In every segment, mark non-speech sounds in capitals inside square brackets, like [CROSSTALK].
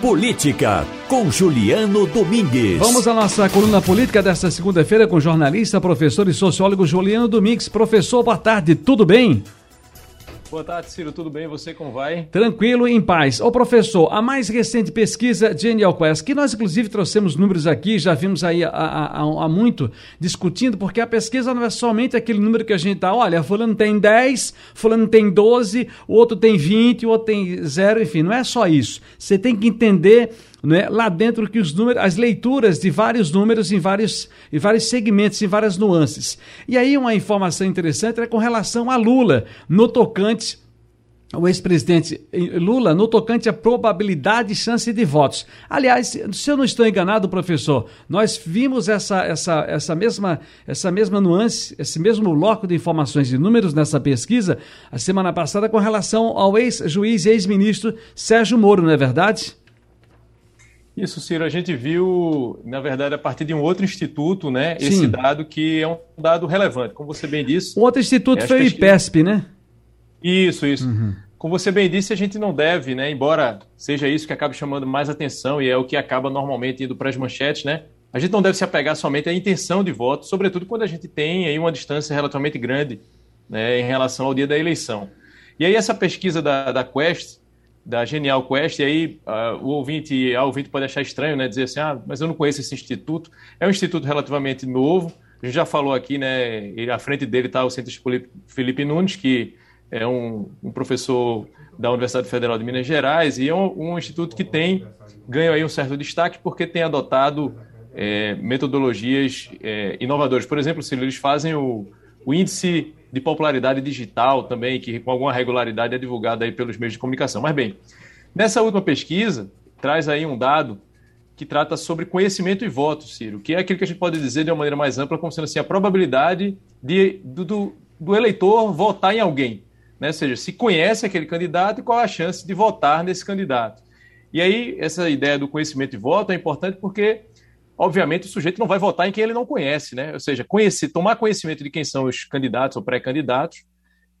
Política, com Juliano Domingues. Vamos à nossa coluna política desta segunda-feira com jornalista, professor e sociólogo Juliano Domingues. Professor, boa tarde, tudo bem? Boa tarde, Ciro. Tudo bem? Você como vai? Tranquilo e em paz. Ô professor, a mais recente pesquisa Genial Quest, que nós inclusive trouxemos números aqui, já vimos aí há, muito discutindo, porque a pesquisa não é somente aquele número que a gente tá, olha, fulano tem 10, fulano tem 12, o outro tem 20, o outro tem 0, enfim, não é só isso. Você tem que entender né, lá dentro que os números, as leituras de vários números em vários, em vários segmentos, em várias nuances. E aí uma informação interessante é com relação a Lula, no tocante o ex-presidente Lula no tocante à probabilidade e chance de votos. Aliás, se eu não estou enganado, professor, nós vimos essa, essa, essa, mesma, essa mesma nuance, esse mesmo bloco de informações e números nessa pesquisa a semana passada com relação ao ex-juiz e ex-ministro Sérgio Moro, não é verdade? Isso, Ciro, a gente viu, na verdade, a partir de um outro instituto, né, Sim. esse dado que é um dado relevante, como você bem disse. O outro instituto foi o IPESP, né? Isso, isso. Uhum. Como você bem disse, a gente não deve, né, embora seja isso que acaba chamando mais atenção e é o que acaba normalmente indo para as manchetes, né, a gente não deve se apegar somente à intenção de voto, sobretudo quando a gente tem aí uma distância relativamente grande né, em relação ao dia da eleição. E aí essa pesquisa da, da Quest, da Genial Quest, e aí uh, o ouvinte, a ouvinte pode achar estranho, né, dizer assim, ah, mas eu não conheço esse instituto. É um instituto relativamente novo, a gente já falou aqui, né, e à frente dele está o cientista Felipe Nunes, que é um, um, professor da Universidade Federal de Minas Gerais, e é um, um instituto que tem ganho aí um certo destaque porque tem adotado é, metodologias é, inovadoras. Por exemplo, se eles fazem o, o índice de popularidade digital também, que com alguma regularidade é divulgado aí pelos meios de comunicação. Mas bem, nessa última pesquisa, traz aí um dado que trata sobre conhecimento e voto, Ciro, que é aquilo que a gente pode dizer de uma maneira mais ampla, como sendo assim, a probabilidade de, do, do eleitor votar em alguém. Né? Ou seja, se conhece aquele candidato e qual a chance de votar nesse candidato. E aí, essa ideia do conhecimento e voto é importante porque obviamente o sujeito não vai votar em quem ele não conhece, né? Ou seja, conhecer, tomar conhecimento de quem são os candidatos ou pré-candidatos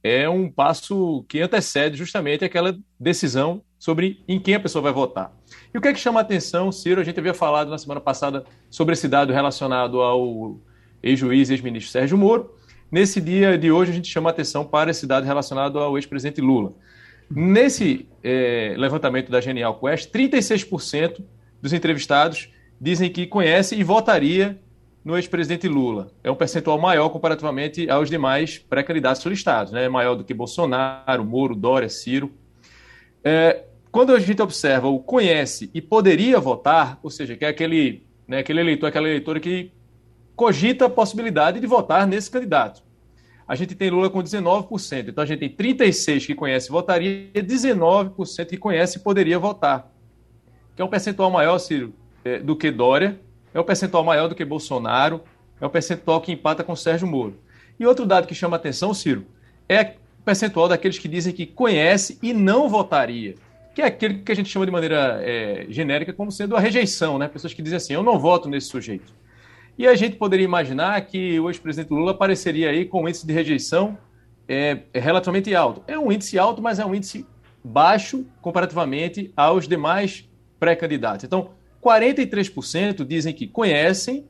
é um passo que antecede justamente aquela decisão sobre em quem a pessoa vai votar. E o que é que chama a atenção, Ciro? A gente havia falado na semana passada sobre esse dado relacionado ao ex-juiz ex-ministro Sérgio Moro. Nesse dia de hoje, a gente chama a atenção para esse dado relacionado ao ex-presidente Lula. Nesse é, levantamento da Genial Quest, 36% dos entrevistados dizem que conhece e votaria no ex-presidente Lula. É um percentual maior comparativamente aos demais pré-candidatos listados, né? É maior do que Bolsonaro, Moro, Dória, Ciro. É, quando a gente observa o conhece e poderia votar, ou seja, que é aquele, né, aquele eleitor, aquela eleitora que cogita a possibilidade de votar nesse candidato. A gente tem Lula com 19%, então a gente tem 36% que conhece e votaria, e 19% que conhece e poderia votar. Que é um percentual maior, Ciro, é, do que Dória, é um percentual maior do que Bolsonaro, é um percentual que empata com Sérgio Moro. E outro dado que chama atenção, Ciro, é o percentual daqueles que dizem que conhece e não votaria, que é aquele que a gente chama de maneira é, genérica como sendo a rejeição, né? Pessoas que dizem assim, eu não voto nesse sujeito. E a gente poderia imaginar que o ex-presidente Lula apareceria aí com um índice de rejeição é, é relativamente alto. É um índice alto, mas é um índice baixo comparativamente aos demais pré-candidatos. Então, 43% dizem que conhecem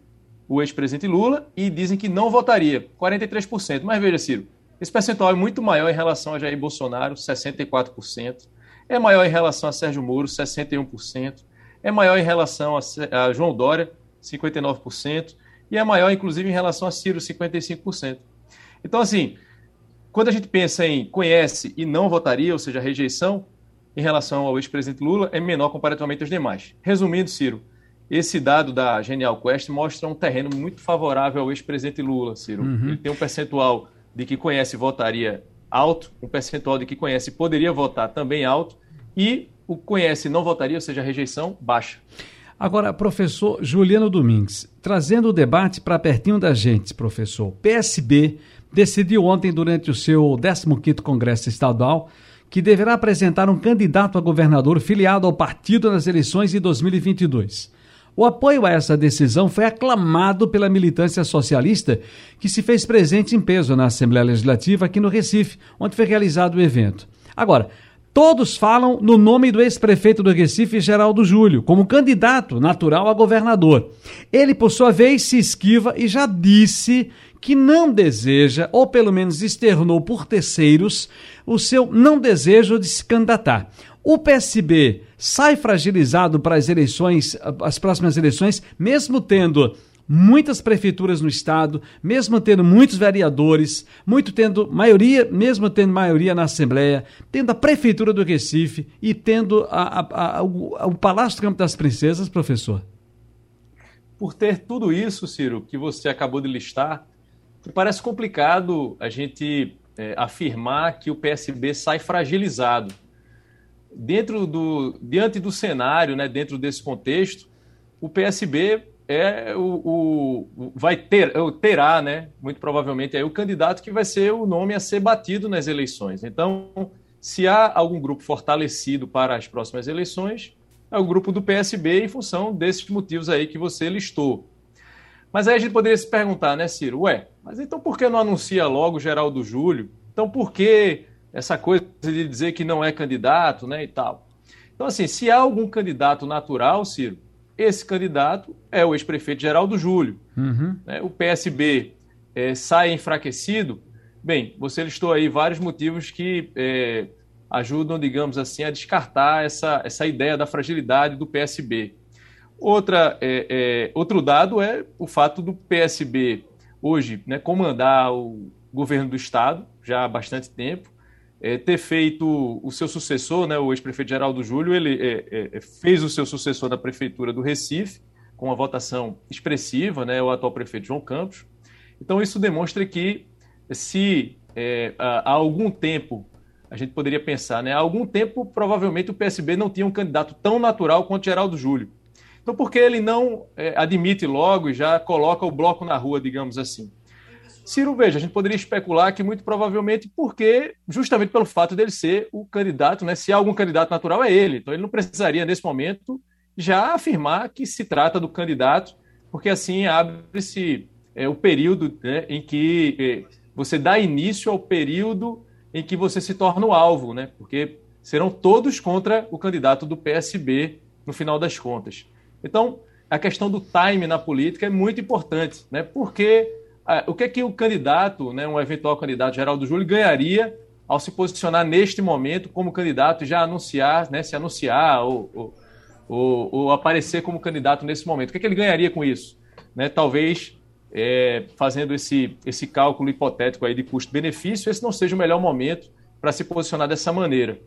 o ex-presidente Lula e dizem que não votaria. 43%. Mas veja, Ciro, esse percentual é muito maior em relação a Jair Bolsonaro, 64%. É maior em relação a Sérgio Moro, 61%. É maior em relação a, João Dória, 59%. E é maior, inclusive, em relação a Ciro, 55%. Então, assim, quando a gente pensa em conhece e não votaria, ou seja, rejeição, em relação ao ex-presidente Lula é menor comparativamente aos demais. Resumindo, Ciro, esse dado da Genial Quest mostra um terreno muito favorável ao ex-presidente Lula, Ciro. Uhum. Ele tem um percentual de que conhece e votaria alto, um percentual de que conhece e poderia votar também alto, e o conhece e não votaria, ou seja, a rejeição, baixa. Agora, professor Juliano Domingues, trazendo o debate para pertinho da gente, professor. PSB decidiu ontem, durante o seu 15º Congresso Estadual, que deverá apresentar um candidato a governador filiado ao partido nas eleições de 2022. O apoio a essa decisão foi aclamado pela militância socialista, que se fez presente em peso na Assembleia Legislativa aqui no Recife, onde foi realizado o evento. Agora, Todos falam no nome do ex-prefeito do Recife, Geraldo Júlio, como candidato natural a governador. Ele, por sua vez, se esquiva e já disse que não deseja, ou pelo menos externou por terceiros, o seu não desejo de se candidatar. O PSB sai fragilizado para as eleições, as próximas eleições, mesmo tendo muitas prefeituras no estado, mesmo tendo muitos vereadores, muito tendo maioria, mesmo tendo maioria na Assembleia, tendo a prefeitura do Recife e tendo a, a, a, o, o Palácio do Campo das Princesas, professor? Por ter tudo isso, Ciro, que você acabou de listar, parece complicado a gente é, afirmar que o PSB sai fragilizado. Dentro do, diante do cenário, né, dentro desse contexto, o PSB é o, o, vai ter, é terá, né, muito provavelmente, é o candidato que vai ser o nome a ser batido nas eleições. Então, se há algum grupo fortalecido para as próximas eleições, é o grupo do PSB em função desses motivos aí que você listou. Mas aí a gente poderia se perguntar, né, Ciro? Ué, mas então por que não anuncia logo Geraldo Júlio? Então por que essa coisa de dizer que não é candidato, né, e tal? Então, assim, se há algum candidato natural, Ciro, esse candidato é o ex-prefeito Geraldo Júlio. Uhum. Né? O PSB é, sai enfraquecido. Bem, você listou aí vários motivos que é, ajudam, digamos assim, a descartar essa, essa ideia da fragilidade do PSB. Outra, é, é, outro dado é o fato do PSB hoje né, comandar o governo do Estado já há bastante tempo é, ter feito o seu sucessor, né, o ex-prefeito Geraldo Júlio, ele é, é, é, fez o seu sucessor da prefeitura do Recife, com uma votação expressiva, né, o atual prefeito João Campos. Então, isso demonstra que, se é, há algum tempo, a gente poderia pensar, né, há algum tempo, provavelmente o PSB não tinha um candidato tão natural quanto Geraldo Júlio. Então, por que ele não é, admite logo e já coloca o bloco na rua, digamos assim? Ciro, veja, a gente poderia especular que muito provavelmente porque, justamente pelo fato dele ser o candidato, né? Se há algum candidato natural, é ele. Então ele não precisaria, nesse momento, já afirmar que se trata do candidato, porque assim abre-se é, o período né, em que é, você dá início ao período em que você se torna o alvo, né? Porque serão todos contra o candidato do PSB no final das contas. Então, a questão do time na política é muito importante, né? Porque ah, o que é que o candidato, né, um eventual candidato Geraldo Júlio, ganharia ao se posicionar neste momento como candidato e já anunciar, né, se anunciar ou, ou, ou, ou aparecer como candidato nesse momento? O que, é que ele ganharia com isso? Né, talvez é, fazendo esse, esse cálculo hipotético aí de custo-benefício, esse não seja o melhor momento para se posicionar dessa maneira.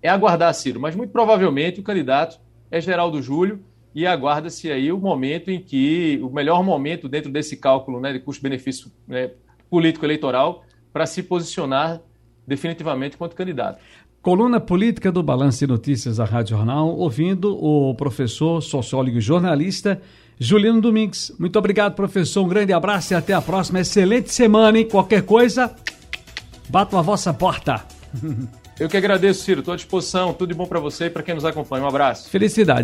É aguardar, Ciro, mas muito provavelmente o candidato é Geraldo Júlio e aguarda-se aí o momento em que, o melhor momento dentro desse cálculo né, de custo-benefício né, político-eleitoral para se posicionar definitivamente quanto candidato. Coluna Política do Balanço de Notícias da Rádio Jornal, ouvindo o professor, sociólogo e jornalista Juliano Domingues. Muito obrigado, professor. Um grande abraço e até a próxima. Excelente semana, hein? Qualquer coisa, bato a vossa porta. [LAUGHS] Eu que agradeço, Ciro. Estou à disposição. Tudo de bom para você e para quem nos acompanha. Um abraço. Felicidade.